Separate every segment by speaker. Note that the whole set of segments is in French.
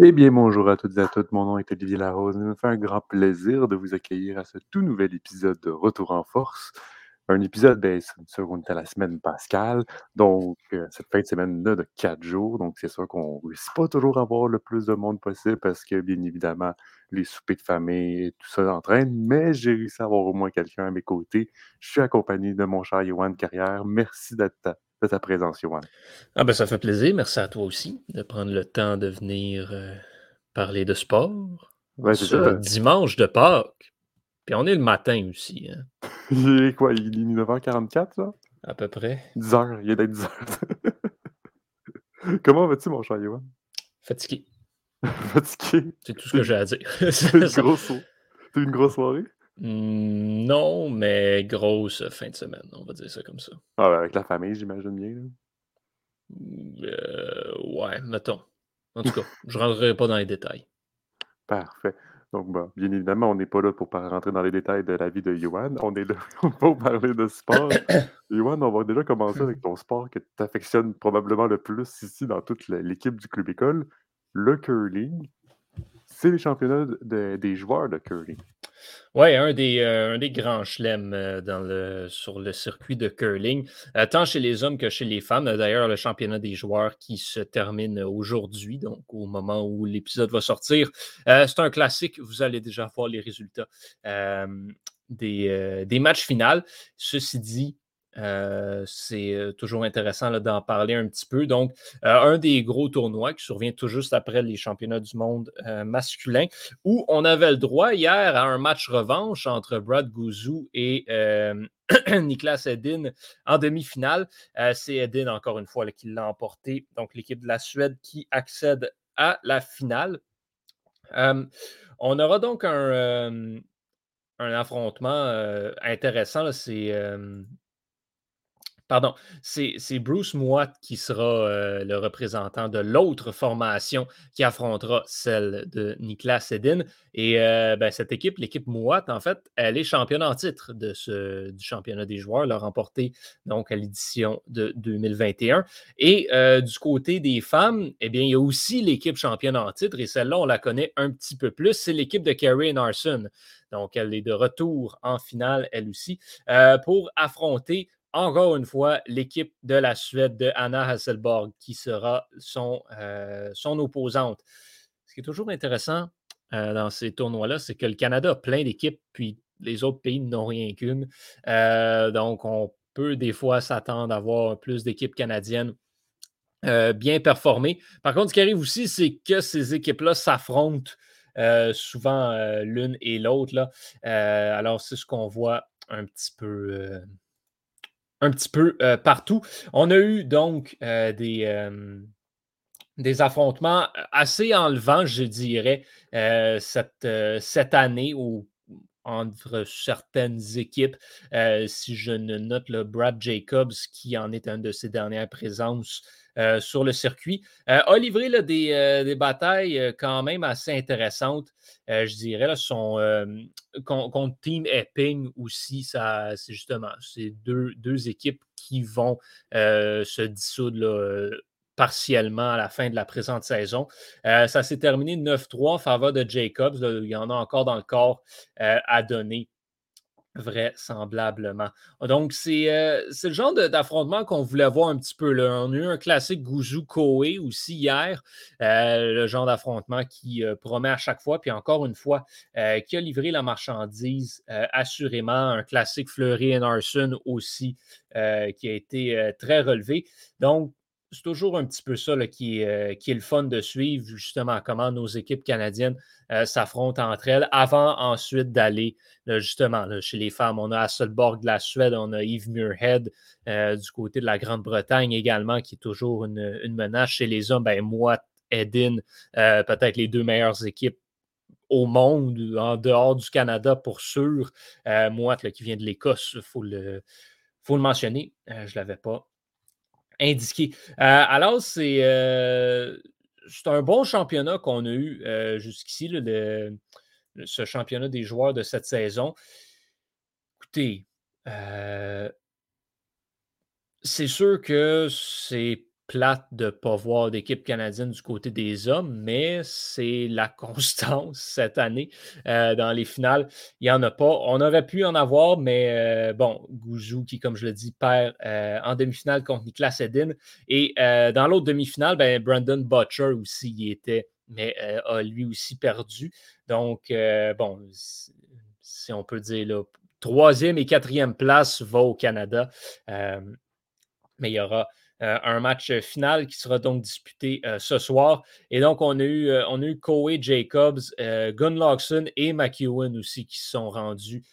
Speaker 1: Eh bien, bonjour à toutes et à tous. Mon nom est Olivier Larose. Il me fait un grand plaisir de vous accueillir à ce tout nouvel épisode de Retour en force. Un épisode, ben, c'est sûr qu'on est à la semaine pascale, donc euh, cette fin de semaine-là de quatre jours. Donc, c'est sûr qu'on ne réussit pas toujours à avoir le plus de monde possible parce que, bien évidemment, les soupers de famille et tout ça entraîne. Mais j'ai réussi à avoir au moins quelqu'un à mes côtés. Je suis accompagné de mon cher Yohan Carrière. Merci d'être de ta présence, Yohan.
Speaker 2: Ah ben, ça fait plaisir. Merci à toi aussi de prendre le temps de venir euh, parler de sport.
Speaker 1: Ouais, c'est ça.
Speaker 2: Dimanche de Pâques. Puis on est le matin aussi. Hein.
Speaker 1: Il est quoi? Il est 9h44, ça?
Speaker 2: À peu près.
Speaker 1: 10h. Il est d'être 10h. Comment vas-tu, mon cher Yohan?
Speaker 2: Fatigué.
Speaker 1: Fatigué?
Speaker 2: C'est tout ce que j'ai à dire.
Speaker 1: C'est une, grosse... une grosse soirée?
Speaker 2: Mmh, non, mais grosse fin de semaine, on va dire ça comme ça.
Speaker 1: Ah, avec la famille, j'imagine bien.
Speaker 2: Mmh, euh, ouais, mettons. En tout cas, je ne rentrerai pas dans les détails.
Speaker 1: Parfait. Donc, bon, bien évidemment, on n'est pas là pour rentrer dans les détails de la vie de Yohan. On est là pour parler de sport. Yohan, on va déjà commencer avec ton sport que tu affectionnes probablement le plus ici dans toute l'équipe du club école, le curling. C'est les championnats des joueurs de curling.
Speaker 2: Oui, un des, euh, un des grands chelems euh, sur le circuit de curling, euh, tant chez les hommes que chez les femmes. D'ailleurs, le championnat des joueurs qui se termine aujourd'hui, donc au moment où l'épisode va sortir. c'est un classique, vous allez déjà voir les résultats des, des matchs finaux. Ceci dit, euh, c'est euh, toujours intéressant d'en parler un petit peu. Donc, euh, un des gros tournois qui survient tout juste après les championnats du monde masculin, où on avait le droit hier à un match revanche entre Brad Gouzou et Niklas Edin en demi-finale. c'est Edin, encore une fois, qui l'a emporté. Donc, l'équipe de la Suède qui accède à la finale. on aura donc un, un affrontement intéressant. C'est Pardon, c'est Bruce Mouat qui sera euh, le représentant de l'autre formation qui affrontera celle de Niklas Sedin. Et euh, ben, cette équipe, l'équipe Mouat, en fait, elle est championne en titre du championnat des joueurs, l'a remporté donc à l'édition de 2021. Et euh, du côté des femmes, eh bien, il y a aussi l'équipe championne en titre, et celle-là, on la connaît un petit peu plus, c'est l'équipe de Carrie Narson. Donc, elle est de retour en finale, elle aussi, pour affronter encore une fois, l'équipe de la Suède de Anna Hasselborg qui sera son, euh, opposante. Ce qui est toujours intéressant euh, dans ces tournois-là, c'est que le Canada a plein d'équipes, puis les autres pays n'ont rien qu'une. Euh, donc, on peut des fois s'attendre à avoir plus d'équipes canadiennes bien performées. Par contre, ce qui arrive aussi, c'est que ces équipes-là s'affrontent souvent l'une et l'autre. alors, c'est ce qu'on voit un petit peu un petit peu euh, partout. On a eu donc euh, des, euh, des affrontements assez enlevants, je dirais, cette, cette année entre certaines équipes. si je ne note le Brad Jacobs, qui en est un de ses dernières présences euh, sur le circuit. Euh, a livré des, euh, des, batailles quand même assez intéressantes, je dirais. Là, contre Team Epping aussi, c'est justement c'est deux, deux, équipes qui vont se dissoudre partiellement à la fin de la présente saison. ça s'est terminé 9-3 en faveur de Jacobs. il y en a encore dans le corps à donner vraisemblablement. Donc, euh, c'est le genre d'affrontement qu'on voulait voir un petit peu. Là. On a eu un classique Gouzou Koé aussi hier, euh, le genre d'affrontement qui euh, promet à chaque fois, puis encore une fois, qui a livré la marchandise assurément. Un classique Fleury et aussi, qui a été très relevé. Donc, c'est toujours un petit peu ça qui, est, qui, est, le fun de suivre, justement, comment nos équipes canadiennes euh, s'affrontent entre elles avant ensuite d'aller, justement, chez les femmes. On a Hasselborg de la Suède, on a Yves Muirhead euh, du côté de la Grande-Bretagne également, qui est toujours une, menace. Chez les hommes, ben, moi, Edin, euh, peut-être les deux meilleures équipes au monde, en dehors du Canada pour sûr. Moi, qui vient de l'Écosse, il faut le, faut le mentionner. je ne l'avais pas indiqué. alors, c'est c'est un bon championnat qu'on a eu euh, jusqu'ici, ce championnat des joueurs de cette saison. Écoutez, euh, c'est sûr que c'est plate de ne pas voir d'équipe canadienne du côté des hommes, mais c'est la constance cette année euh, dans les finales. Il n'y en a pas. On aurait pu en avoir, mais euh, bon, Gouzou qui, comme je le dis, perd euh, en demi-finale contre Niklas Edin. Et dans l'autre demi-finale, ben, Brandon Butcher aussi y était, mais a lui aussi perdu. Donc, bon, si on peut dire, là, troisième et quatrième place va au Canada. mais il y aura euh, un match final qui sera donc disputé euh, ce soir. Et donc, on a eu, euh, on a eu Jacobs, Gunlockson et McEwen aussi qui se sont rendus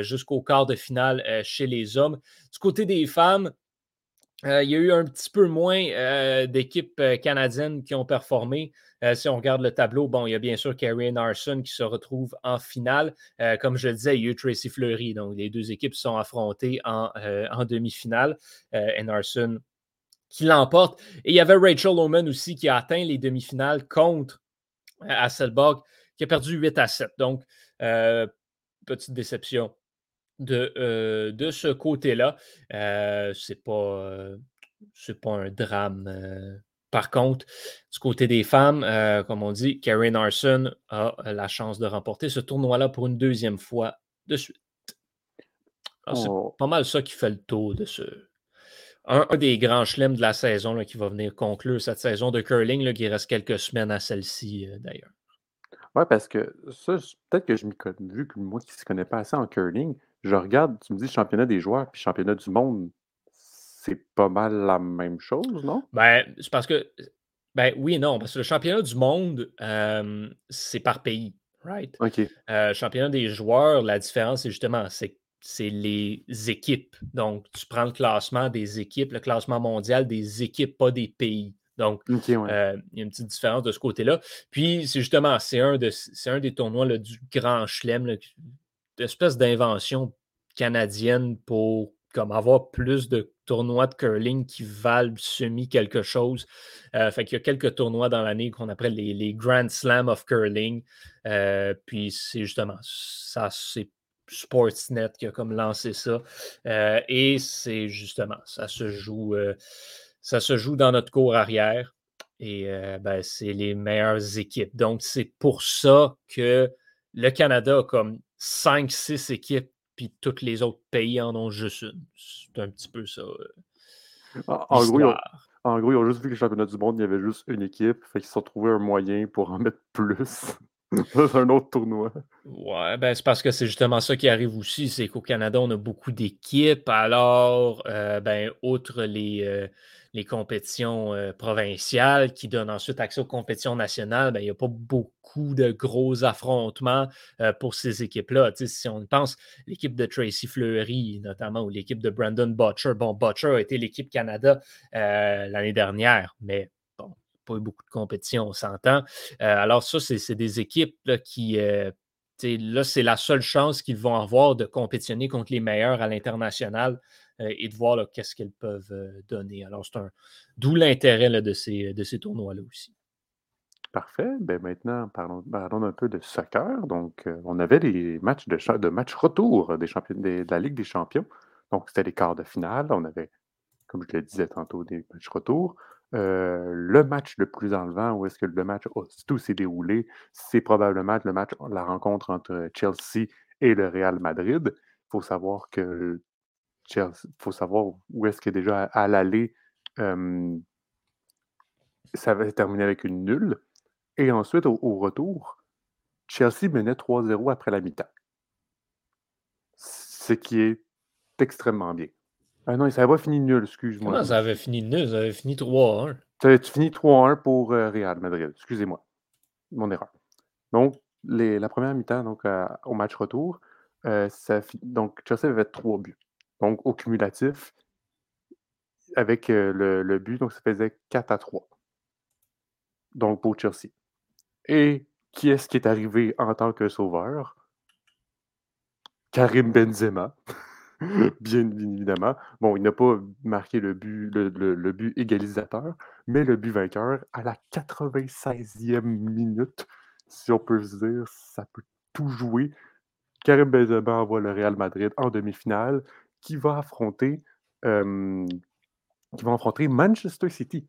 Speaker 2: jusqu'au quart de finale chez les hommes. Du côté des femmes, il y a eu un petit peu moins d'équipes canadiennes qui ont performé. si on regarde le tableau, bon, il y a bien sûr Carrie Narson qui se retrouve en finale. comme je le disais, il y a eu Tracy Fleury. Donc, les deux équipes sont affrontées en, en demi-finale. Narson qui l'emporte. Et il y avait Rachel Oman aussi qui a atteint les demi-finales contre euh, Hasselborg, qui a perdu 8 à 7. Donc, euh, petite déception de, euh, de ce côté-là. c'est pas, pas un drame. par contre, du côté des femmes, comme on dit, Karen Arson a la chance de remporter ce tournoi-là pour une deuxième fois de suite. C'est oh. pas mal ça qui fait le tour de ce, un, des grands chelems de la saison qui va venir conclure cette saison de curling, là, qui reste quelques semaines à celle-ci euh, d'ailleurs.
Speaker 1: Oui, parce que ça, peut-être que je m'y connais, vu que moi qui ne se connais pas assez en curling, je regarde, tu me dis championnat des joueurs puis championnat du monde, c'est pas mal la même chose, non?
Speaker 2: Ben, c'est parce que, ben oui et non, parce que le championnat du monde, euh, c'est par pays, right?
Speaker 1: OK.
Speaker 2: Euh, championnat des joueurs, la différence, c'est justement, c'est c'est les équipes. Donc, tu prends le classement des équipes, le classement mondial des équipes, pas des pays. Donc, euh, il y a une petite différence de ce côté-là. Puis, c'est justement, c'est un, de, un des tournois du grand chelem, d'espèce d'invention canadienne pour comme avoir plus de tournois de curling qui valent semi quelque chose. Euh, fait qu'il y a quelques tournois dans l'année qu'on appelle les, les, Grand Slam of Curling. Euh, puis c'est justement ça, c'est Sportsnet qui a comme lancé ça. Euh, et c'est justement, ça se joue, euh, ça se joue dans notre cours arrière. Et euh, ben, c'est les meilleures équipes. Donc, c'est pour ça que le Canada a comme 5-6 équipes, puis tous les autres pays en ont juste une. C'est un petit peu ça.
Speaker 1: En, gros, en gros, ils ont juste vu que le championnat du monde, il y avait juste une équipe. Fait qu'ils se sont trouvés un moyen pour en mettre plus. un autre tournoi.
Speaker 2: Ouais, ben c'est parce que c'est justement ça qui arrive aussi, c'est qu'au Canada, on a beaucoup d'équipes. Alors, euh, ben, outre les, euh, compétitions euh, provinciales qui donnent ensuite accès aux compétitions nationales, ben, il n'y a pas beaucoup de gros affrontements pour ces équipes-là. Si on pense l'équipe de Tracy Fleury, notamment, ou l'équipe de Brandon Butcher. Bon, Butcher a été l'équipe Canada l'année dernière, mais pas eu beaucoup de compétition, on s'entend. Euh, alors, ça, c'est des équipes qui. Euh, là, c'est la seule chance qu'ils vont avoir de compétitionner contre les meilleurs à l'international euh, et de voir qu'est-ce qu'ils peuvent donner. Alors, c'est un. D'où l'intérêt de ces, de ces tournois-là aussi.
Speaker 1: Parfait. Ben maintenant, parlons, un peu de soccer. Donc, on avait des matchs de, matchs retour des champions, de la Ligue des champions. Donc, c'était les quarts de finale. On avait, comme je le disais tantôt, des matchs retour. Euh, le match le plus enlevant, où est-ce que le match tout s'est déroulé, c'est probablement le match, la rencontre entre Chelsea et le Real Madrid. Il faut savoir que Chelsea, faut savoir où est-ce que déjà à, l'aller, ça va terminer avec une nulle. Et ensuite, au, retour, Chelsea menait 3-0 après la mi-temps. Ce qui est extrêmement bien. Ah non, ça n'avait pas fini nul, excuse-moi.
Speaker 2: Comment ça avait fini nul? Ça avait fini 3-1.
Speaker 1: Tu finis 3-1 pour euh, Real Madrid. Excusez-moi. Mon erreur. Donc, les, la première mi-temps, donc au match retour, euh, ça, donc Chelsea avait 3 buts. Donc, au cumulatif, avec euh, le, le, but, donc ça faisait 4 à 3. Donc, pour Chelsea. Et qui est-ce qui est arrivé en tant que sauveur? Karim Benzema. Bien évidemment. Bon, il n'a pas marqué le but, égalisateur, mais le but vainqueur à la 96e minute, si on peut se dire, ça peut tout jouer. Karim Benzema envoie le Real Madrid en demi-finale, qui va affronter, qui va affronter Manchester City.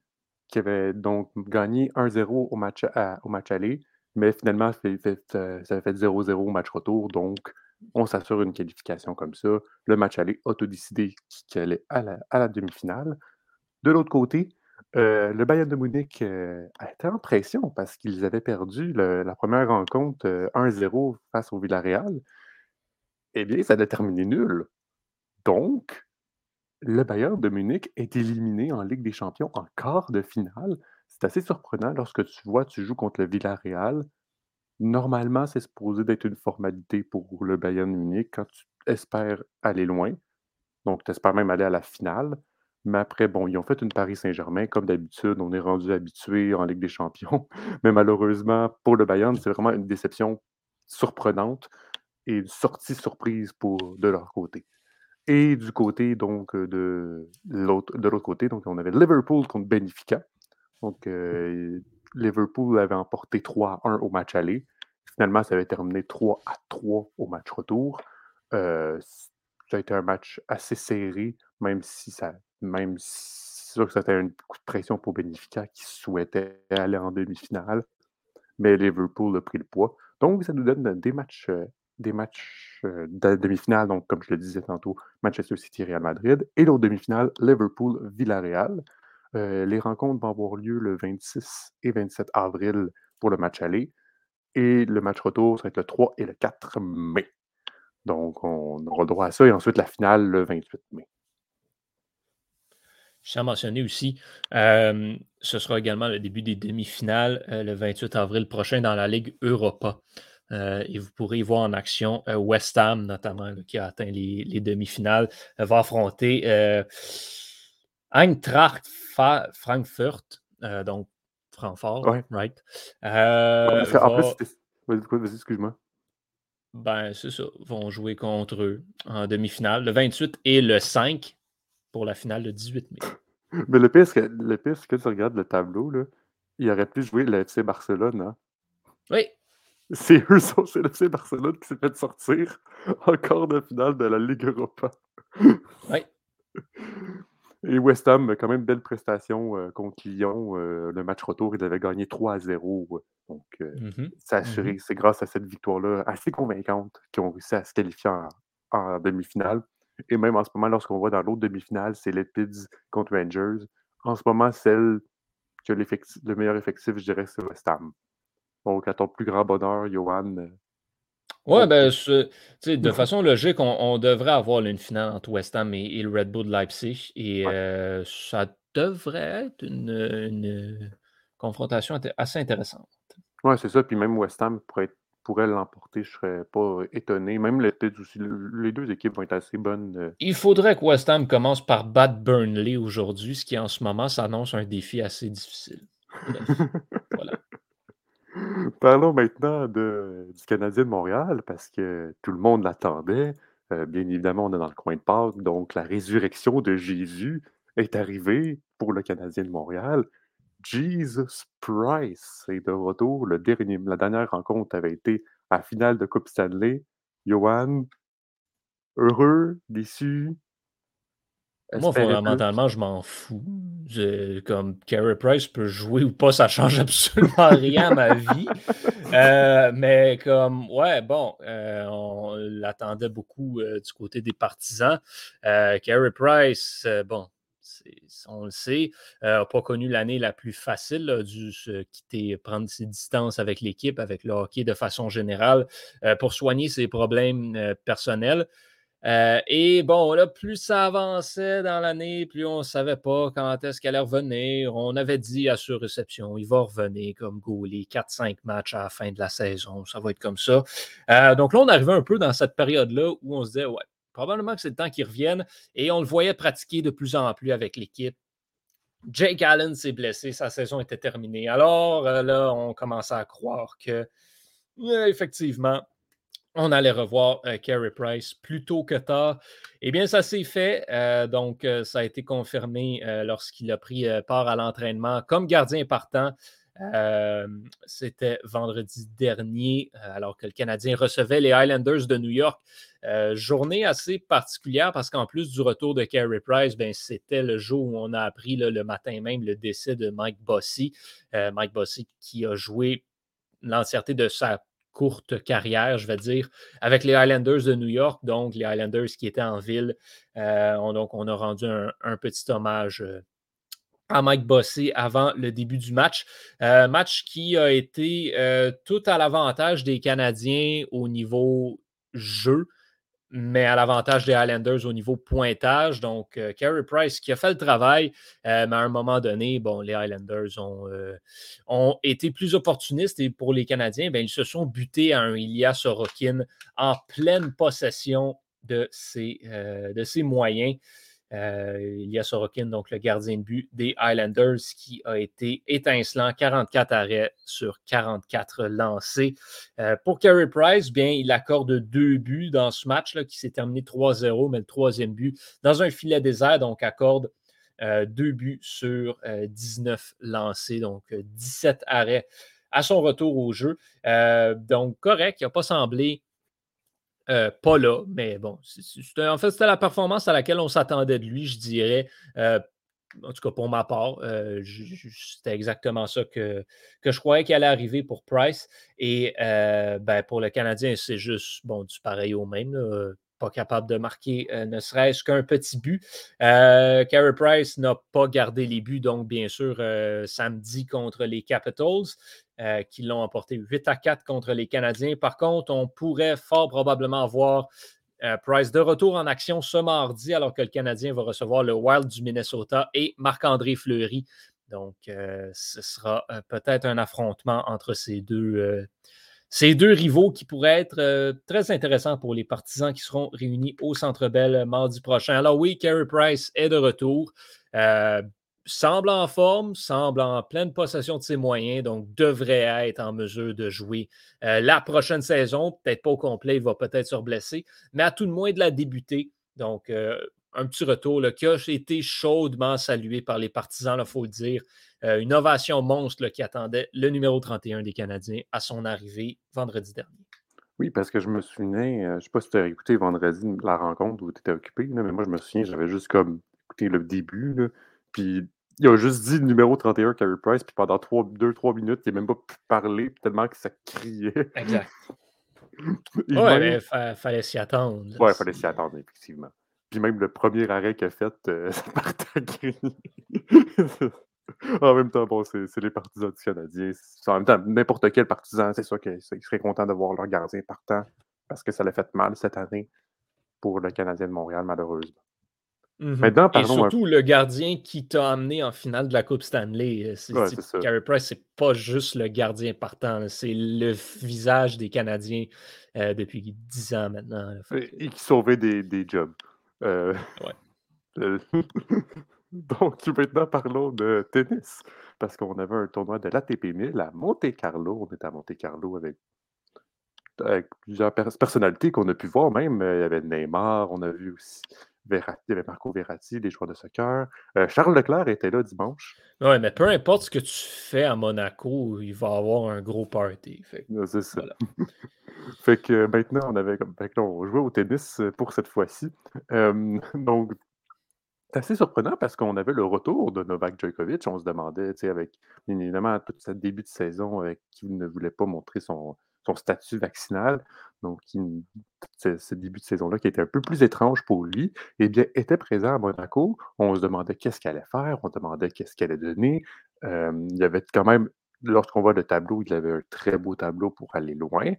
Speaker 1: qui avait donc gagné 1-0 au match, au match aller, mais finalement, ça fait 0-0 au match retour. Donc, on s'assure une qualification comme ça. Le match aller autodécidé qui allait à la, demi-finale. De l'autre côté, euh, le Bayern de Munich euh, a été en pression parce qu'ils avaient perdu la première rencontre 1-0 euh, face au Villarreal. Eh bien, ça a terminé nul. Donc, le Bayern de Munich est éliminé en Ligue des Champions en quart de finale. C'est assez surprenant lorsque tu vois, tu joues contre le Villarreal. Normalement, c'est supposé d'être une formalité pour le Bayern Munich quand tu espères aller loin. Donc, tu espères même aller à la finale. Mais après, bon, ils ont fait une Paris Saint-Germain. Comme d'habitude, on est rendu habitué en Ligue des Champions. Mais malheureusement, pour le Bayern, c'est vraiment une déception surprenante et une sortie surprise pour, de leur côté. Et du côté donc de l'autre, de l'autre côté, donc on avait Liverpool contre Benfica. Donc euh, Liverpool avait emporté 3 1 au match aller. Finalement, ça avait terminé 3 à 3 au match retour. Euh, ça a été un match assez serré, même si ça même si sûr que c'était un coup de pression pour Benfica qui souhaitait aller en demi-finale. Mais Liverpool a pris le poids. Donc, ça nous donne des matchs, euh, des matchs euh, de demi-finale. Donc, comme je le disais tantôt, Manchester City, Real Madrid. Et l'autre demi-finale, Liverpool, Villarreal. Euh, les rencontres vont avoir lieu le 26 et 27 avril pour le match aller. Et le match retour, ça va être le 3 et le 4 mai. Donc, on aura droit à ça. Et ensuite, la finale le 28 mai.
Speaker 2: Je tiens à mentionner aussi, euh, ce sera également le début des demi-finales euh, le 28 avril prochain dans la Ligue Europa. Et vous pourrez voir en action West Ham, notamment, qui a atteint les, demi-finales, va affronter Eintracht Frankfurt, donc Francfort, right?
Speaker 1: en vas-y, excuse-moi.
Speaker 2: Ben, c'est ça. Vont jouer contre eux en demi-finale le 28 et le 5 pour la finale le 18 mai.
Speaker 1: Mais le pire, c'est que, le pire, que tu regardes le tableau, là, il aurait pu jouer le FC Barcelone. Hein?
Speaker 2: Oui.
Speaker 1: C'est eux, c'est le FC Barcelone qui s'est fait sortir encore de finale de la Ligue Europa.
Speaker 2: oui.
Speaker 1: Et West Ham, quand même, belle prestation euh, contre Lyon. Euh, le match retour, ils avaient gagné 3 à 0. Donc, euh, mm-hmm. mm-hmm. c'est grâce à cette victoire-là assez convaincante qu'ils ont réussi à se qualifier en demi-finale. Et même en ce moment, lorsqu'on voit dans l'autre demi-finale, c'est Lepids contre Rangers. En ce moment, celle qui a le meilleur effectif, je dirais, c'est West Ham. Donc, à ton plus grand bonheur, Johan.
Speaker 2: Oui, ben, de façon logique, on, devrait avoir une finale entre West Ham et, le Red Bull Leipzig. Et euh, ça devrait être une, confrontation assez intéressante.
Speaker 1: Oui, c'est ça. Puis même West Ham pourrait pourrait l'emporter, je ne serais pas étonné. Même les, aussi, les deux équipes vont être assez bonnes. Euh.
Speaker 2: Il faudrait que West Ham commence par battre Burnley aujourd'hui, ce qui en ce moment s'annonce un défi assez difficile.
Speaker 1: voilà. Parlons maintenant du Canadien de Montréal, parce que tout le monde l'attendait. Euh, bien évidemment, on est dans le coin de Pâques, donc la résurrection de Jésus est arrivée pour le Canadien de Montréal. Jesus Price est de retour. Le dernier, la dernière rencontre avait été à la finale de Coupe Stanley. Johan, heureux, déçu.
Speaker 2: Moi, fondamentalement, je m'en fous. comme Carey Price peut jouer ou pas, ça change absolument rien à ma vie. Euh, mais comme, ouais, bon, euh, on l'attendait beaucoup euh, du côté des partisans. Carey Price, bon, on le sait, n'a pas connu l'année la plus facile, a dû se quitter, prendre ses distances avec l'équipe, avec le hockey de façon générale, pour soigner ses problèmes euh, et bon, là, plus ça avançait dans l'année, plus on ne savait pas quand est-ce qu'elle allait revenir. On avait dit à sur réception, il va revenir comme goalie, 4-5 matchs à la fin de la saison, ça va être comme ça. donc là, on arrivait un peu dans cette période-là où on se disait, ouais, Probablement que c'est le temps qu'il revienne et on le voyait pratiquer de plus en plus avec l'équipe. Jake Allen s'est blessé, sa saison était terminée. Alors euh, là, on commençait à croire que euh, effectivement, on allait revoir euh, Carey Price plus tôt que tard. Eh bien, ça s'est fait. donc, ça a été confirmé lorsqu'il a pris part à l'entraînement comme gardien partant C'était vendredi dernier, alors que le Canadien recevait les Highlanders de New York. journée assez particulière parce qu'en plus du retour de Carey Price, ben, c'était le jour où on a appris le matin même le décès de Mike Bossy. Mike Bossy qui a joué l'entièreté de sa courte carrière, je vais dire, avec les Highlanders de New York, donc les Highlanders qui étaient en ville. donc, on a rendu un petit hommage à Mike Bossé avant le début du match. Euh, match qui a été euh, tout à l'avantage des Canadiens au niveau jeu, mais à l'avantage des Highlanders au niveau pointage. Donc, euh, Carey Price qui a fait le travail, mais à un moment donné, les Highlanders ont, ont été plus opportunistes et pour les Canadiens, ben, ils se sont butés à un Ilya Sorokin en pleine possession de ses, de ses moyens. Euh, il y a Sorokin, donc le gardien de but des Highlanders, qui a été étincelant, 44 arrêts sur 44 lancés. Euh, pour Carey Price, bien, il accorde deux buts dans ce match là, qui s'est terminé 3-0, mais le troisième but dans un filet désert, donc accorde euh, deux buts sur 19 lancés, donc 17 arrêts à son retour au jeu. donc correct, il n'a pas semblé euh, pas là, mais bon, en fait, c'était la performance à laquelle on s'attendait de lui, je dirais. Euh, en tout cas, pour ma part, euh, c'était exactement ça que, que je croyais qu'il allait arriver pour Price. Et ben, pour le Canadien, c'est juste bon, du pareil au même. Pas capable de marquer ne serait-ce qu'un petit but. Carey Price n'a pas gardé les buts, donc bien sûr, samedi contre les Capitals. Euh, qui l'ont emporté 8 à 4 contre les Canadiens. Par contre, on pourrait fort probablement voir euh, Price de retour en action ce mardi, alors que le Canadien va recevoir le Wild du Minnesota et Marc-André Fleury. Donc, euh, ce sera peut-être un affrontement entre ces deux, ces deux rivaux qui pourrait être très intéressant pour les partisans qui seront réunis au Centre Bell mardi prochain. Alors oui, Carey Price est de retour semble en forme, semble en pleine possession de ses moyens, donc devrait être en mesure de jouer euh, la prochaine saison. Peut-être pas au complet, il va peut-être se blesser, mais à tout le moins de la débuter. Donc, euh, un petit retour là, qui a été chaudement salué par les partisans, il faut le dire. Euh, une ovation monstre qui attendait le numéro 31 des Canadiens à son arrivée vendredi dernier.
Speaker 1: Oui, parce que je me souviens, je ne sais pas si tu as écouté vendredi la rencontre où tu étais occupé, mais moi je me souviens, j'avais juste comme écouté le début, puis il a juste dit le numéro 31, Carey Price, puis pendant 2-3 minutes, il n'a même pas pu parler, tellement que ça criait.
Speaker 2: Exact. ouais, il fallait s'y attendre.
Speaker 1: Ouais, il fallait s'y attendre, effectivement. Puis même le premier arrêt qu'il a fait, euh, ça à en même temps, bon, c'est les partisans du Canadien. En même temps, n'importe quel partisan, c'est sûr qu'ils seraient contents de voir leur gardien partant parce que ça l'a fait mal cette année pour le Canadien de Montréal, malheureusement.
Speaker 2: Mmh Et surtout le gardien qui t'a amené en finale de la Coupe Stanley. Euh, Carey Price, c'est pas juste le gardien partant, c'est le visage des Canadiens euh, depuis 10 ans maintenant.
Speaker 1: Et, qui sauvait des, des jobs. Euh, donc maintenant parlons de tennis. Parce qu'on avait un tournoi de l'ATP 1000 à Monte Carlo. On était à Monte Carlo avec plusieurs personnalités qu'on a pu voir même. Il y avait Neymar, on a vu aussi il y avait Marco Verratti, les joueurs de soccer. Euh, Charles Leclerc était là dimanche.
Speaker 2: Oui, mais peu importe ce que tu fais à Monaco, il va avoir un gros party.
Speaker 1: C'est ça. fait que maintenant, on avait on jouait au tennis euh, pour cette fois-ci. donc, c'est assez surprenant parce qu'on avait le retour de Novak Djokovic. On se demandait, tu sais, avec évidemment tout ce début de saison avec qui ne voulait pas montrer son, son statut vaccinal, donc ce, début de saison-là qui était un peu plus étrange pour lui, eh bien, était présent à Monaco. On se demandait qu'est-ce qu'elle allait faire, on demandait qu'est-ce qu'elle allait donner. il y avait quand même, lorsqu'on voit le tableau, il avait un très beau tableau pour aller loin.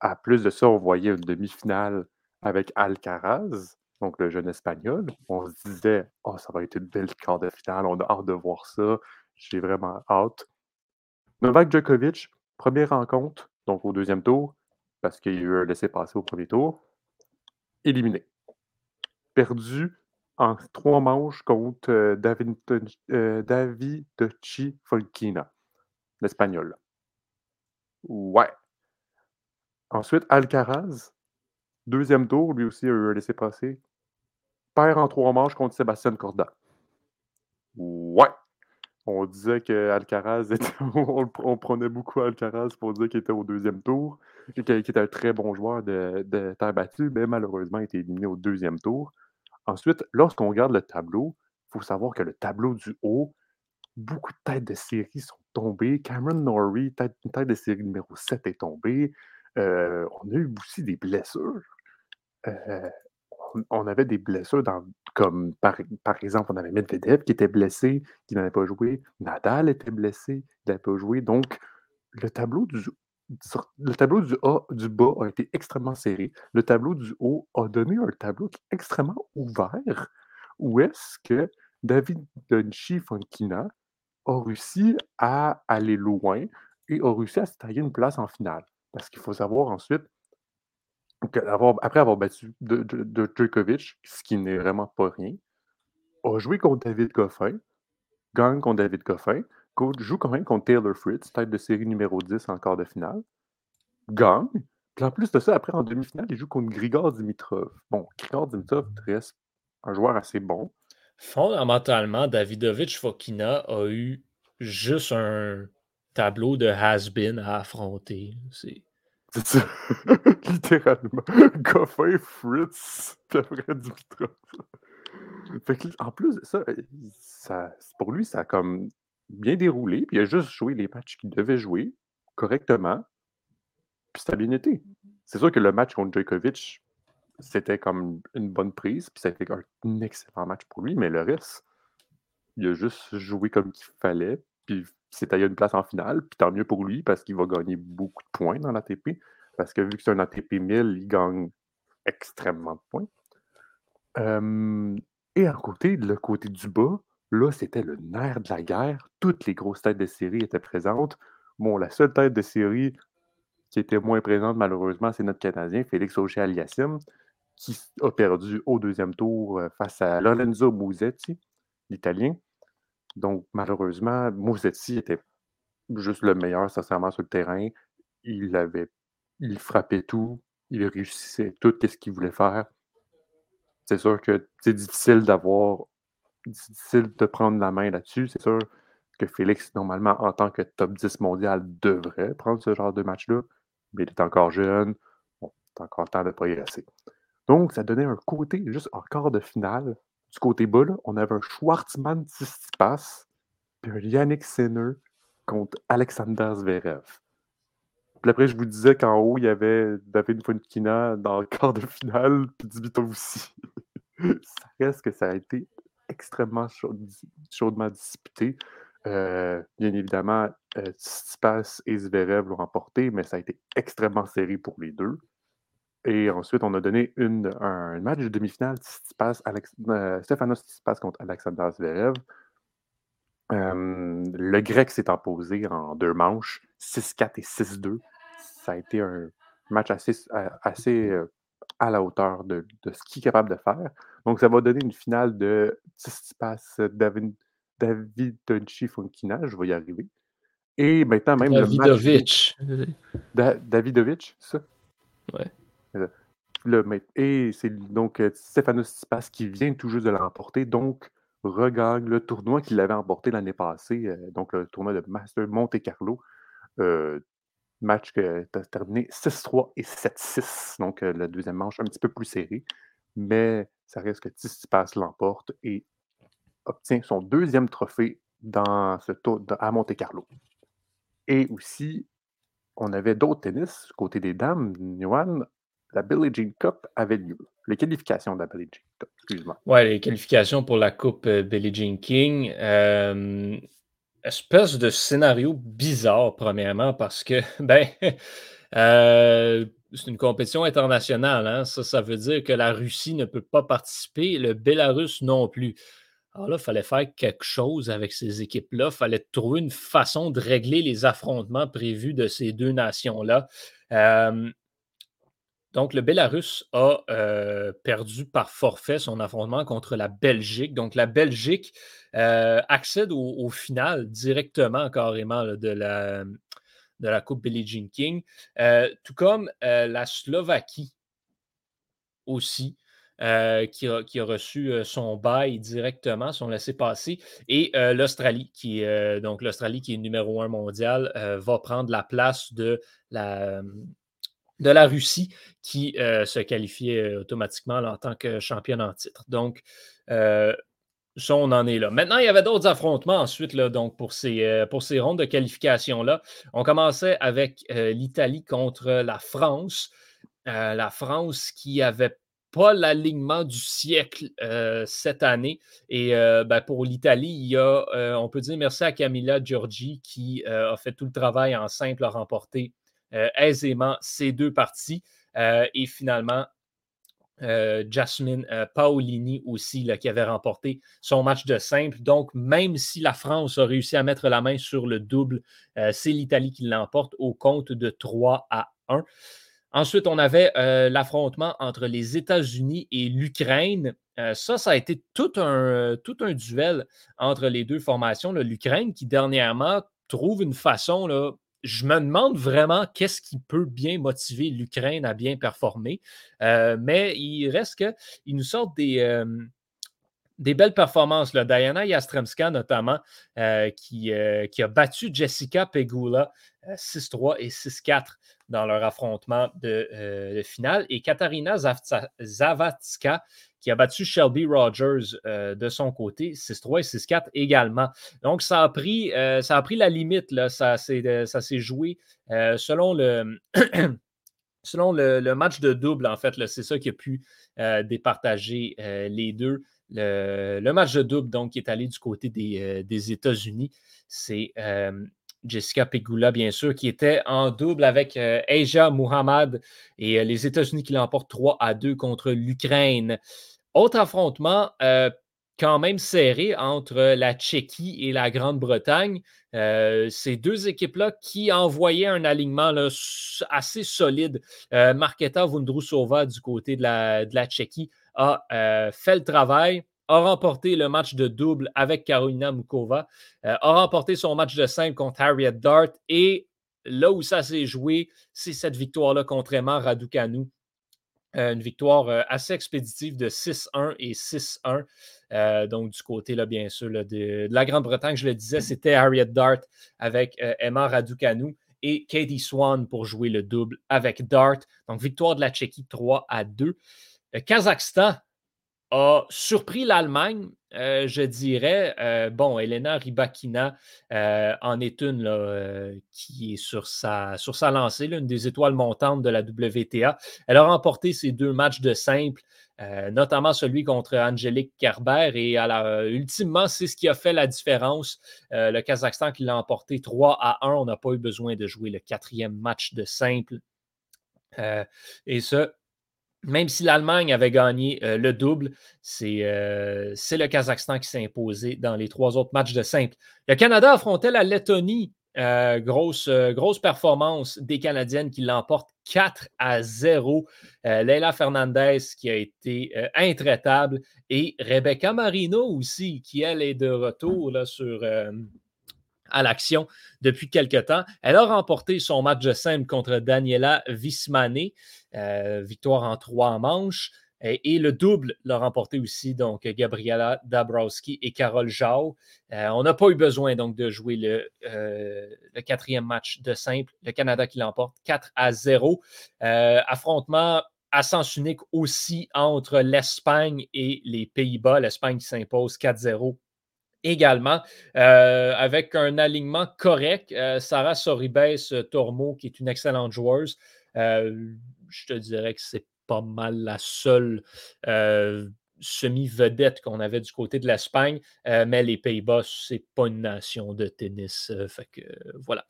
Speaker 1: À plus de ça, on voyait une demi-finale avec Alcaraz, donc le jeune espagnol. On se disait, oh, ça va être une belle quart de finale, on a hâte de voir ça. J'ai vraiment hâte. Novak Djokovic, première rencontre, donc au deuxième tour, parce qu'il y a eu un laissé-passer au premier tour, éliminé. Perdu en trois manches contre euh, David, euh, Davidochi Folkina, l'espagnol. Ouais. Ensuite, Alcaraz, deuxième tour, lui aussi a eu un laissé-passer. Perd en trois manches contre Sébastien Corda. Ouais. On disait qu'Alcaraz était on prenait beaucoup Alcaraz pour dire qu'il était au deuxième tour qu'il était un très bon joueur de de terre battue, mais malheureusement, il été éliminé au deuxième tour. Ensuite, lorsqu'on regarde le tableau, il faut savoir que le tableau du haut, beaucoup de têtes de série sont tombées. Cameron Norrie, tête tête de série numéro 7 est tombée. Heu, on a eu aussi des blessures. Heu, on on avait des blessures dans comme par exemple, on avait Medvedev qui était blessé, qui n'avait pas joué. Nadal était blessé, il n'avait pas joué. Donc le tableau du le du bas a été extrêmement serré. Le tableau du haut a donné un tableau qui est extrêmement ouvert, où est-ce que David Donchi Fonkina a réussi à aller loin et a réussi à se tailler une place en finale? Parce qu'il faut savoir ensuite après avoir battu de Djokovic, ce qui n'est vraiment pas rien, a joué contre David Goffin, gagne contre David Goffin, joue quand même contre Taylor Fritz, tête de série numéro 10 en quart de finale, gagne. Puis en plus de ça, après en demi-finale, il joue contre Grigor Dimitrov. Bon, Grigor Dimitrov reste un joueur assez bon.
Speaker 2: Fondamentalement, Davidovich Fokina a eu juste un tableau de has-been à affronter. C'est
Speaker 1: C'est ça. Littéralement. Goffin, Fritz, puis après Dimitrov. Fait que en plus de ça, heu, ça pour lui, ça a comme bien déroulé, puis il a juste joué les matchs qu'il devait jouer correctement, puis ça a bien été. C'est sûr que le match contre Djokovic, c'était comme une bonne prise, puis ça a été un excellent match pour lui, mais le reste, il a juste joué comme qu'il fallait, puis il s'est taillé une place en finale, puis tant mieux pour lui parce qu'il va gagner beaucoup de points dans l'ATP, parce que vu que c'est un ATP 1000, il gagne extrêmement de points. Et à côté, le côté du bas, là, c'était le nerf de la guerre. Toutes les grosses têtes de série étaient présentes. Bon, la seule tête de série qui était moins présente, malheureusement, c'est notre Canadien, Félix Auger-Aliassime, qui a perdu au deuxième tour, heu, face à Lorenzo Musetti, l'Italien. Donc malheureusement, Musetti était juste le meilleur, sincèrement, sur le terrain. Il avait il frappait tout, il réussissait tout ce qu'il voulait faire. C'est sûr que c'est difficile d'avoir difficile de prendre la main là-dessus. C'est sûr que Félix, normalement, en tant que top 10 mondial, devrait prendre ce genre de match-là, mais il est encore jeune. Bon, il est encore temps de progresser. Donc, ça donnait un côté juste en quart de finale. Du côté là, on avait un Schwartzmann Tsitsipas, puis un Yannick Sinner contre Alexander Zverev. Puis après, je vous disais qu'en haut, il y avait David Fonkina dans le quart de finale, puis Dimitrov aussi. ça reste que ça a été extrêmement chaud chaudement disputé. Heu, bien évidemment, Tsitsipas et Zverev l'ont remporté, mais ça a été extrêmement serré pour les 2. Et ensuite, on a donné une un match de demi-finale heu, Stefanos Tsitsipas contre Alexander Zverev. Le Grec s'est imposé en 2 manches, 6-4 et 6-2. Ça a été un match assez a assez, heu, à la hauteur de de ce qu'il est capable de faire. Donc ça va donner une finale de Tsitsipas, Davin Davidovich Fokina, je vais y arriver. Et maintenant même le match
Speaker 2: Davidovich.
Speaker 1: Da Davidovich, c'est ça?
Speaker 2: Ouais.
Speaker 1: Heu, le et c'est donc, heu, Stefanos Tsitsipas qui vient tout juste de le remporter, donc regagne le tournoi qu'il avait remporté l'année passée, heu, donc le tournoi de Master Monte-Carlo. Heu, match tu as terminé 6-3 et 7-6, donc la 2e manche un petit peu plus serrée, mais ça reste que Tsitsipas l'emporte et obtient son 2e trophée dans ce tour à Monte-Carlo. Et aussi, on avait d'autres tennis côté des dames, Johan, la Billie Cup avait lieu. Les qualifications de la Billie Jean Cup, excuse-moi.
Speaker 2: Ouais, les qualifications pour la coupe, heu, Billie King. Hem, espèce de scénario bizarre, premièrement, parce que, ben, heu, c'est une compétition internationale, hein. Ça, ça veut dire que la Russie ne peut pas participer, le Bélarus non plus. Alors là, il fallait faire quelque chose avec ces équipes-là. Il fallait trouver une façon de régler les affrontements prévus de ces 2 nations-là. Donc le Bélarus a, heu, perdu par forfait son affrontement contre la Belgique. Donc la Belgique, heu, accède au aux finales directement carrément de la coupe Billie Jean King, heu, tout comme, la Slovaquie aussi. qui, a, reçu son bail directement, son laissé-passer, et l'Australie, qui, donc l'Australie qui est numéro un mondial, va prendre la place de la, de la Russie qui se qualifiait automatiquement en tant que championne en titre. Donc, ça, on en est là. Maintenant, il y avait d'autres affrontements ensuite là, donc pour, ces, euh, pour ces rondes de qualification-là. On commençait avec euh, l'Italie contre la France. Euh, la France qui n'avait pas l'alignement du siècle cette année. Et ben, pour l'Italie, il y a, on peut dire merci à Camilla Giorgi qui a fait tout le travail en simple, a remporté aisément ces deux parties. et finalement, euh, Jasmine euh, Paolini aussi, qui avait remporté son match de simple. Donc, même si la France a réussi à mettre la main sur le double, euh, c'est l'Italie qui l'emporte au compte de 3 à 1. Ensuite, on avait l'affrontement entre les États-Unis et l'Ukraine. ça, ça a été tout un, tout un duel entre les deux formations. L'Ukraine qui dernièrement trouve une façon là, je me demande vraiment qu'est-ce qui peut bien motiver l'Ukraine à bien performer. Euh, mais il reste qu'ils nous sortent des, euh, des belles performances. Là. Diana Yastremska, notamment, euh, qui, qui, a battu Jessica Pegula 6-3 et 6-4 dans leur affrontement de, finale. Et Katarina Zavatska, qui a battu Shelby Rogers euh, de son côté, 6-3 et 6-4 également. Donc, ça a pris, euh, ça a pris la limite, là. ça s'est euh, joué selon le. selon le, match de double, en fait, c'est ça qui a pu départager les deux. Le, match de double, donc, qui est allé du côté des États-Unis, c'est Jessica Pegula, bien sûr, qui était en double avec Asia Muhammad et les États-Unis qui l'emportent 3 à 2 contre l'Ukraine. Autre affrontement euh, quand même serré entre la Tchéquie et la Grande-Bretagne. Euh, ces deux équipes-là qui envoyaient un alignement assez solide. Euh, Marketa Vondrousova du côté de la Tchéquie a fait le travail a remporté le match de double avec Karolina Mukova, a remporté son match de simple contre Harriet Dart et là où ça s'est joué, c'est cette victoire-là contre Emma Raducanu euh, une victoire euh, assez expéditive de 6-1 et 6-1. Euh, donc, du côté, là, bien sûr, de, la Grande-Bretagne, je le disais, c'était Harriet Dart avec Emma Raducanu et Katie Swan pour jouer le double avec Dart. Donc, victoire de la Tchéquie 3 à 2. Le Kazakhstan a surpris l'Allemagne, euh, je dirais. Euh, bon, Elena Rybakina euh, en est une qui est sur sa, lancée, l'une des étoiles montantes de la WTA. Elle a remporté ses deux matchs de simple, notamment celui contre Angélique Kerber. Et ultimement, c'est ce qui a fait la différence. le Kazakhstan qui l'a emporté 3 à 1. On n'a pas eu besoin de jouer le quatrième match de simple. et ce, même si l'Allemagne avait gagné euh, le double, euh, c'est le Kazakhstan qui s'est imposé dans les trois autres matchs de simple. Le Canada affrontait la Lettonie. Euh, grosse, grosse performance des Canadiennes qui l'emportent 4 à 0. Leila Fernandez qui a été intraitable et Rebecca Marino aussi qui, elle, est de retour là, sur à l'action depuis quelque temps. Elle a remporté son match de simple contre Daniela Vismane, victoire en trois manches. Et, le double l'a remporté aussi, donc Gabriela Dabrowski et Carole Jao. Euh, on n'a pas eu besoin donc de jouer le, euh, quatrième match de simple. Le Canada qui l'emporte 4 à 0. affrontement à sens unique aussi entre l'Espagne et les Pays-Bas. L'Espagne qui s'impose 4-0 également, euh, avec un alignement correct. Euh, Sarah Soribes Tormo, qui est une excellente joueuse, euh, je te dirais que c'est pas mal la seule semi-vedette qu'on avait du côté de l'Espagne, mais les Pays-Bas, c'est pas une nation de tennis. que voilà.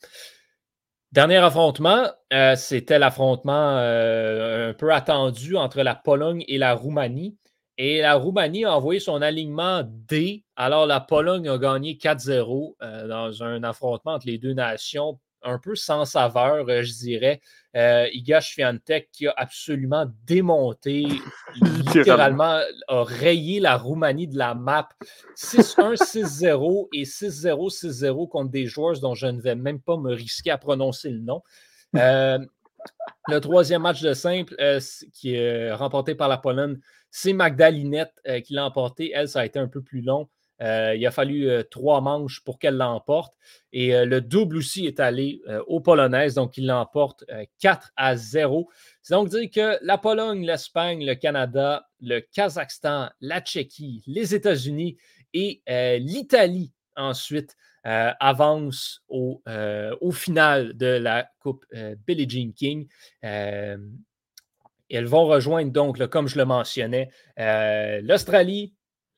Speaker 2: Dernier affrontement, c'était l'affrontement un peu attendu entre la Pologne et la Roumanie. Et la Roumanie a envoyé son alignement D. Alors la Pologne a gagné 4-0 euh, dans un affrontement entre les deux nations, un peu sans saveur, euh, je dirais. Euh, Iga Swiatek qui a absolument démonté, littéralement a rayé la Roumanie de la map. 6-1, 6-0 et 6-0, 6-0 contre des joueurs dont je ne vais même pas me risquer à prononcer le nom. Le troisième match de simple euh, qui est remporté par la Pologne, c'est Magdalinette qui l'a emporté. Elle, ça a été un peu plus long. Il a fallu trois manches pour qu'elle l'emporte. Et le double aussi est allé aux Polonaises, donc il l'emporte 4 à 0. C'est donc dire que la Pologne, l'Espagne, le Canada, le Kazakhstan, la Tchéquie, les États-Unis et l'Italie ensuite euh, avance au, euh, final de la Coupe euh, Billie Jean King. elles vont rejoindre donc, comme je le mentionnais, l'Australie,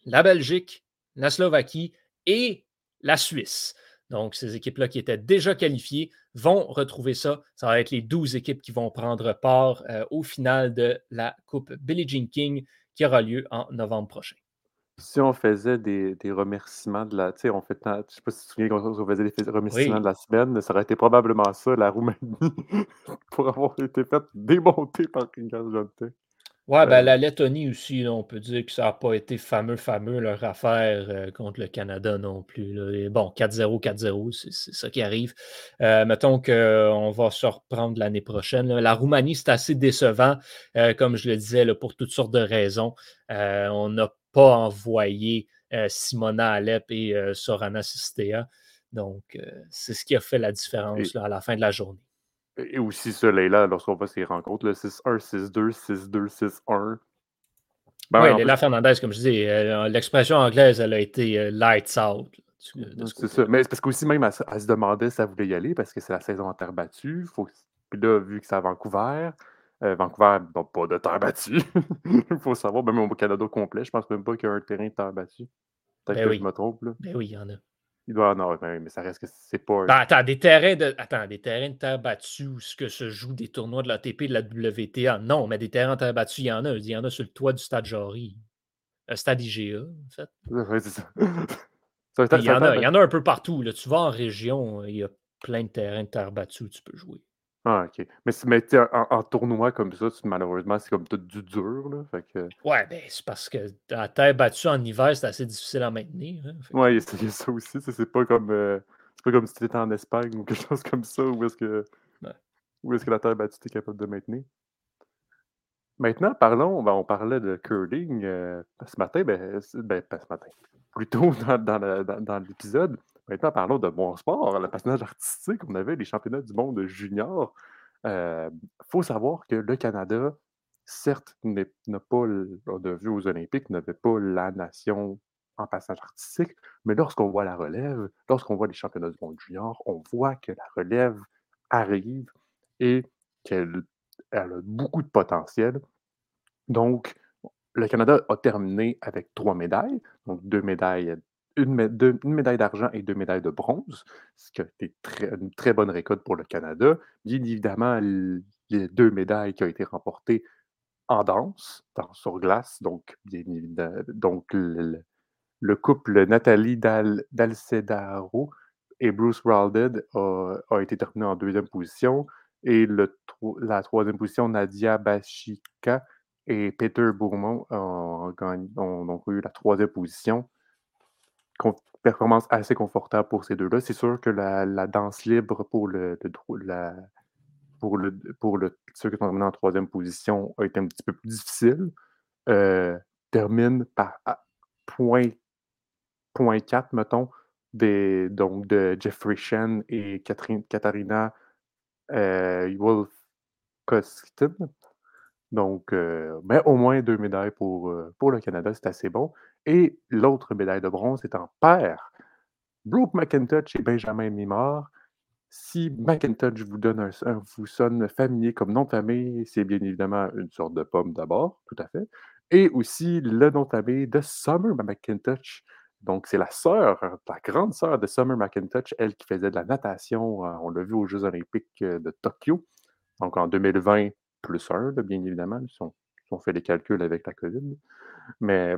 Speaker 2: la Belgique, la Slovaquie et la Suisse. Donc, ces équipes-là qui étaient déjà qualifiées vont retrouver ça. Ça va être les 12 équipes qui vont prendre part au final de la Coupe Billie Jean King qui aura lieu en novembre prochain.
Speaker 1: Si on faisait des des remerciements de la tu sais, on fait je sais pas si tu te souviens quand on faisait des remerciements de la semaine, ça aurait été probablement ça, la Roumanie, pour avoir été faite démonter par Ringas Jonte.
Speaker 2: Ouais, ben, euh la Lettonie aussi, on peut dire que ça n'a pas été fameux, fameux leur affaire euh, contre le Canada non plus. bon, 4-0, 4-0, c'est ça qui arrive. Euh, mettons qu'on va se reprendre l'année prochaine. La Roumanie, c'est assez décevant, comme je le disais, pour toutes sortes de raisons. on n'a pas envoyé Simona Alep et Sorana Sistea. Donc, c'est ce qui a fait la différence à la fin de la journée.
Speaker 1: Et aussi ce là lorsqu'on voit ces rencontres, 6-1, 6-2, 6-2, 6-1.
Speaker 2: oui, Léla Fernandez, comme je dis, l'expression anglaise, elle a été lights out.
Speaker 1: C'est ça. Mais c'est parce qu'aussi, même, elle, se demandait si elle voulait y aller parce que c'est la saison en terre battue. Faut... Puis là, vu que c'est à Vancouver, euh, Vancouver n'a pas de terre battue. Il faut savoir, même au Canada complet, je pense même pas qu'il y a un terrain de terre battue. Peut-être ben que je me trompe. Là.
Speaker 2: Ben oui, il y en a.
Speaker 1: Il doit en avoir, mais ça reste que c'est pas.
Speaker 2: Ben, attends, des terrains de. Attends, des terrains de terre battue où ce que se joue des tournois de l'ATP de la WTA. Non, mais des terrains de terre battue, il y en a. Il y en a sur le toit du stade Jory. Le stade IGA, en fait.
Speaker 1: Oui, c'est ça.
Speaker 2: il, y en a, il y en a un peu partout. Là. Tu vas en région, il y a plein de terrains de terre battue où tu peux jouer.
Speaker 1: Ah, OK. Mais, mais en, en tournoi comme ça, malheureusement, c'est comme tout du dur. Là, fait que...
Speaker 2: Ouais, ben, c'est parce que la terre battue en hiver, c'est assez difficile à maintenir. Hein,
Speaker 1: ouais, a ça aussi. C'est pas comme euh, c'est pas comme si tu étais en Espagne ou quelque chose comme ça, où est-ce que, où que la terre battue est capable de maintenir. Maintenant, parlons, ben, on parlait de curling euh, ce matin, ben, ben, pas ce matin, plutôt dans, dans, dans l'épisode. Maintenant, parlons de bon sport, le passage artistique. On avait les championnats du monde junior. Il euh, faut savoir que le Canada, certes, n'a pas, on a vu aux Olympiques, n'avait pas la nation en passage artistique, mais lorsqu'on voit la relève, lorsqu'on voit les championnats du monde junior, on voit que la relève arrive et qu'elle a beaucoup de potentiel. Donc, le Canada a terminé avec trois médailles, donc deux médailles une, médaille d'argent et deux médailles de bronze, ce qui a été une très bonne récolte pour le Canada. Bien évidemment, les deux médailles qui ont été remportées en danse, danse sur glace, donc bien évidemment, le, couple Nathalie Dal, Dalcedaro et Bruce Ralded a, été terminé en deuxième position et le, la troisième position, Nadia Bachika et Peter Bourmont ont, ont eu la troisième position performance assez confortable pour ces deux-là. C'est sûr que la, danse libre pour le, pour le pour le ceux qui sont terminés en troisième position a été un petit peu plus difficile. Euh, termine par point, point 4, mettons, des, donc de Jeffrey Shen et Katharina euh, donc, euh, mais au moins deux médailles pour, pour le Canada, c'est assez bon. Et l'autre médaille de bronze est en paire. Brooke McIntosh et Benjamin Mimard. Si McIntosh vous, donne un, vous sonne familier comme nom de c'est bien évidemment une sorte de pomme d'abord, tout à fait. Et aussi le nom de de Summer McIntosh. Donc, c'est la sœur, la grande sœur de Summer McIntosh, elle qui faisait de la natation, euh, on l'a vu aux Jeux olympiques de Tokyo. Donc, en 2020, plus un, bien évidemment. Ils ont, fait les calculs avec la COVID. Mais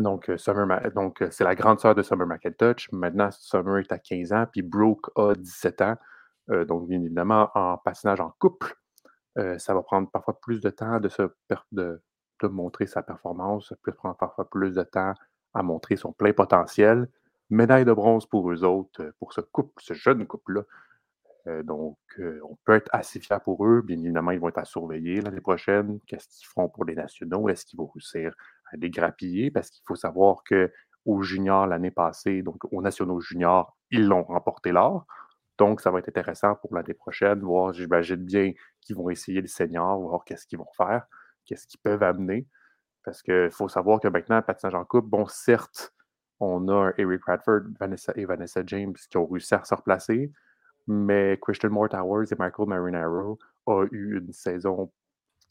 Speaker 1: donc, euh, Summer, donc euh, c'est la grande sœur de Summer McIntosh. Maintenant, Summer est à 15 ans, puis Brooke a 17 ans. Euh, donc, bien évidemment, en patinage en couple, ça va prendre parfois plus de temps de, se, de, montrer sa performance, ça peut prendre parfois plus de temps à montrer son plein potentiel. Médaille de bronze pour eux autres, pour ce couple, ce jeune couple-là. Donc, on peut être assez fier pour eux. Bien évidemment, ils vont être à surveiller l'année prochaine. Qu'est-ce qu'ils feront pour les nationaux? Est-ce qu'ils vont réussir les grappiller? Parce qu'il faut savoir qu'aux juniors l'année passée, donc aux nationaux juniors, ils l'ont remporté l'or. Donc, ça va être intéressant pour l'année prochaine, voir, j'imagine bien qu'ils vont essayer le senior, voir qu'est-ce qu'ils vont faire, qu'est-ce qu'ils peuvent amener. Parce qu'il faut savoir que maintenant, Pat Saint-Jean-Coupe, bon, certes, on a Eric Bradford Vanessa et Vanessa James qui ont réussi à se replacer, mais Christian Moore Towers et Michael Marinaro ont eu une saison un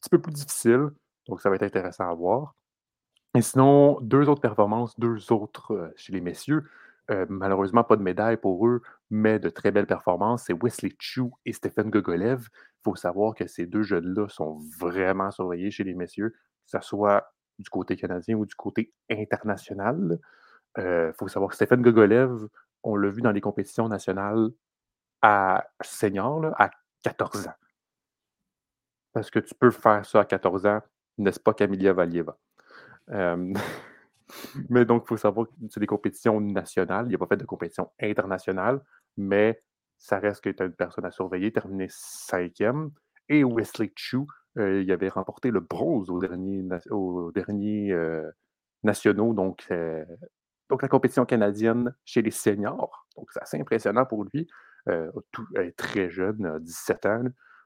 Speaker 1: petit peu plus difficile, donc ça va être intéressant à voir. Et sinon, deux autres performances, deux autres euh, chez les messieurs. Euh, malheureusement, pas de médaille pour eux, mais de très belles performances. C'est Wesley Chu et Stephen Gogolev. Il faut savoir que ces deux jeunes-là sont vraiment surveillés chez les messieurs, que ce soit du côté canadien ou du côté international. Il euh, faut savoir que Stephen Gogolev, on l'a vu dans les compétitions nationales à senior, à 14 ans. Parce que tu peux faire ça à 14 ans, n'est-ce pas, Camilia Valieva? Euh, mais donc, il faut savoir que c'est des compétitions nationales. Il n'y a pas fait de compétition internationale, mais ça reste que tu une personne à surveiller, terminé cinquième. Et Wesley Chu, euh, il avait remporté le bronze au dernier, au dernier euh, nationaux, donc, euh, donc la compétition canadienne chez les seniors. Donc, c'est assez impressionnant pour lui. tout, est très jeune, 17 ans.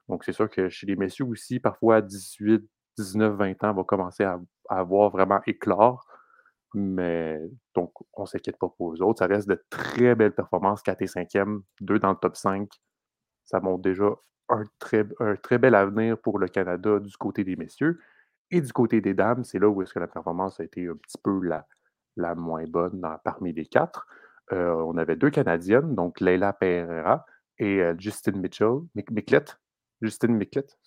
Speaker 1: Donc, c'est sûr que chez les messieurs aussi, parfois 18, 19, 20 ans, va commencer à, avoir vraiment éclore. Mais donc, on ne s'inquiète pas pour eux autres. Ça reste de très belles performances. 4 et 5e, 2 dans le top 5. Ça montre déjà un très, bel avenir pour le Canada du côté des messieurs. Et du côté des dames, c'est là où est-ce que la performance a été un petit peu la, moins bonne parmi les quatre. Euh, on avait deux Canadiennes, donc Leila Pereira et euh, Justin Mitchell, Micklett, Justin Micklett, excuse,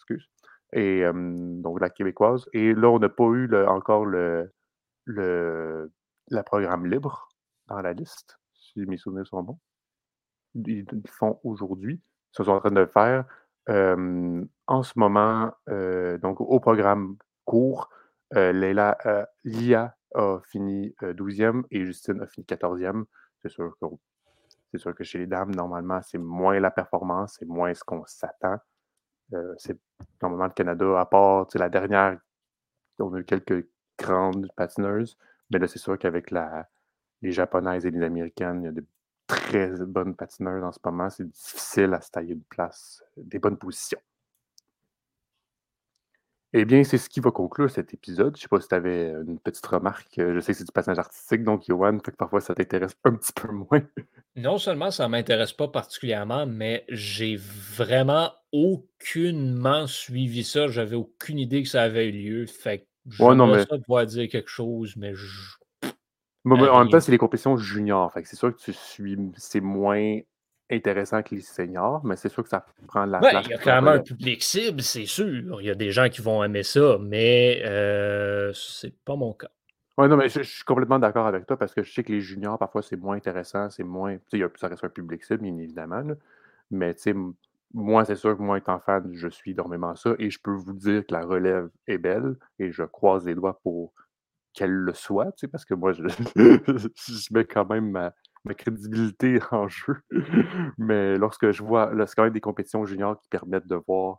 Speaker 1: et donc la québécoise. Et là, on n'a pas eu encore le, le, la programme libre dans la liste, si mes souvenirs sont bons. Ils, le font aujourd'hui. Ils sont en train de le faire. en ce moment, donc au programme court, euh, Lia a fini 12e et Justine a fini 14e. C'est sûr, que, c'est sûr que chez les dames, normalement, c'est moins la performance, c'est moins ce qu'on s'attend. C'est normalement le Canada, à part la dernière, on a eu quelques grandes patineuses. Mais là, c'est sûr qu'avec la, les japonaises et les américaines, il y a de très bonnes patineuses en ce moment. C'est difficile à se tailler une place, des bonnes positions. Eh bien, c'est ce qui va conclure cet épisode. Je ne sais pas si tu avais une petite remarque. Je sais que c'est du patinage artistique, donc Johan, que parfois ça t'intéresse un petit peu moins.
Speaker 2: Non seulement ça ne m'intéresse pas particulièrement, mais j'ai vraiment aucunement suivi ça. J'avais aucune idée que ça avait eu lieu. Fait je ouais, non, mais... ça pouvoir dire quelque chose, mais je...
Speaker 1: en même temps, c'est les compétitions juniors. c'est sûr que tu suis. C'est moins intéressant que les seniors, mais c'est sûr que ça prend la
Speaker 2: place. Il y a clairement un public cible, c'est sûr. Il y a des gens qui vont aimer ça, mais euh, c'est pas mon cas.
Speaker 1: Oui, non, mais je, suis complètement d'accord avec toi parce que je sais que les juniors, parfois, c'est moins intéressant, c'est moins. Tu sais, ça reste un public cible, bien évidemment. mais tu sais, moi, c'est sûr que moi, étant fan, je suis énormément ça et je peux vous dire que la relève est belle et je croise les doigts pour qu'elle le soit, tu sais, parce que moi, je, je mets quand même ma, crédibilité en jeu. Mais lorsque je vois, là, c'est quand même des compétitions juniors qui permettent de voir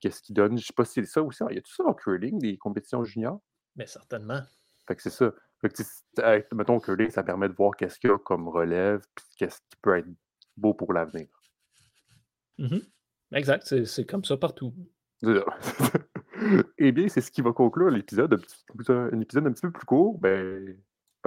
Speaker 1: qu'est-ce qu'ils donnent. Je sais pas si c'est ça aussi. Il y a tout ça en curling, des compétitions juniors?
Speaker 2: Mais certainement.
Speaker 1: Fait que c'est ça. Fait que, mettons, curling, ça permet de voir qu'est-ce qu'il y a comme relève, puis qu'est-ce qui peut être beau pour l'avenir.
Speaker 2: Mmh exact, c'est comme ça partout.
Speaker 1: eh bien, c'est ce qui va conclure l'épisode, un épisode un petit peu plus court, ben,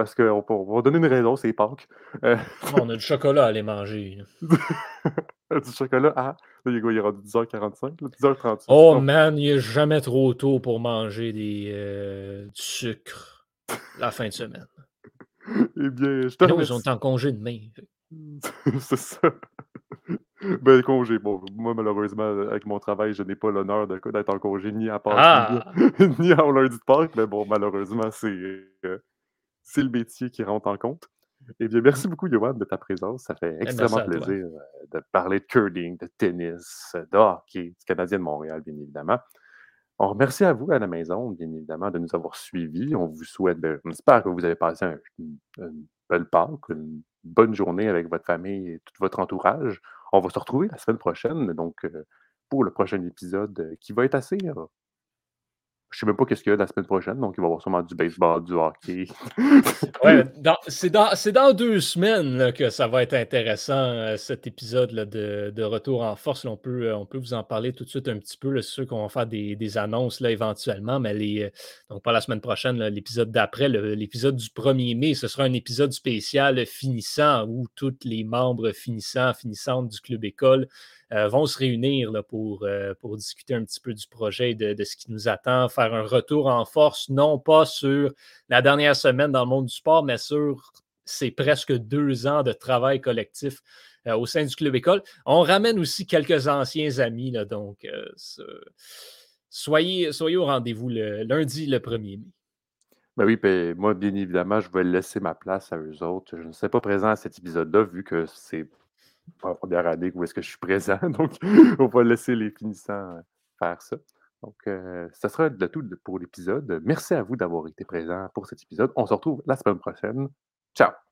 Speaker 1: parce qu'on va donner une raison, c'est Pâques.
Speaker 2: Euh, on a du chocolat à aller manger.
Speaker 1: du chocolat à. il est rendu 10h45, 10h36.
Speaker 2: Oh man, il n'est jamais trop tôt pour manger des, euh, du sucre la fin de semaine.
Speaker 1: eh bien, je te
Speaker 2: Nous, ils sont en congé demain.
Speaker 1: c'est ça. Ben, congé. Bon, moi, malheureusement, avec mon travail, je n'ai pas l'honneur d'être en congé ni à Pâques, ah! ni, à lundi de Pâques, mais bon, malheureusement, c'est euh, c'est le métier qui rentre en compte. Eh bien, merci beaucoup, Yoann, de ta présence. Ça fait eh, extrêmement plaisir euh, de parler de curling, de tennis, de hockey, du Canadien de Montréal, bien évidemment. On remercie à vous à la maison, bien évidemment, de nous avoir suivis. On vous souhaite, ben, on espère que vous avez passé un, une belle Pâques, une bonne journée avec votre famille et tout votre entourage. on va se retrouver la semaine prochaine, donc pour le prochain épisode qui va être assez je sais même pas qu'est-ce qu'il y a la semaine prochaine, donc il va y avoir sûrement du baseball, du hockey.
Speaker 2: ouais, c'est dans, deux semaines que ça va être intéressant, euh, cet épisode de, Retour en force. on, peut, euh, on peut vous en parler tout de suite un petit peu. C'est sûr qu'on va faire des, annonces là, éventuellement, mais les, euh, donc pas la semaine prochaine, l'épisode d'après, l'épisode du 1er mai, ce sera un épisode spécial finissant où tous les membres finissants, finissantes du club école vont se réunir pour, euh, pour discuter un petit peu du projet, de, de, ce qui nous attend, faire un retour en force, non pas sur la dernière semaine dans le monde du sport, mais sur ces presque deux ans de travail collectif euh, au sein du club école. On ramène aussi quelques anciens amis, donc soyez, soyez au rendez-vous le lundi le 1er mai.
Speaker 1: Ben oui, ben, moi, bien évidemment, je vais laisser ma place à eux autres. Je ne serai pas présent à cet épisode-là, vu que c'est pas la première année où est-ce que je suis présent. Donc, on va laisser les finissants euh, faire ça. Donc, euh, ça sera de tout pour l'épisode. Merci à vous d'avoir été présent pour cet épisode. On se retrouve la semaine prochaine. Ciao!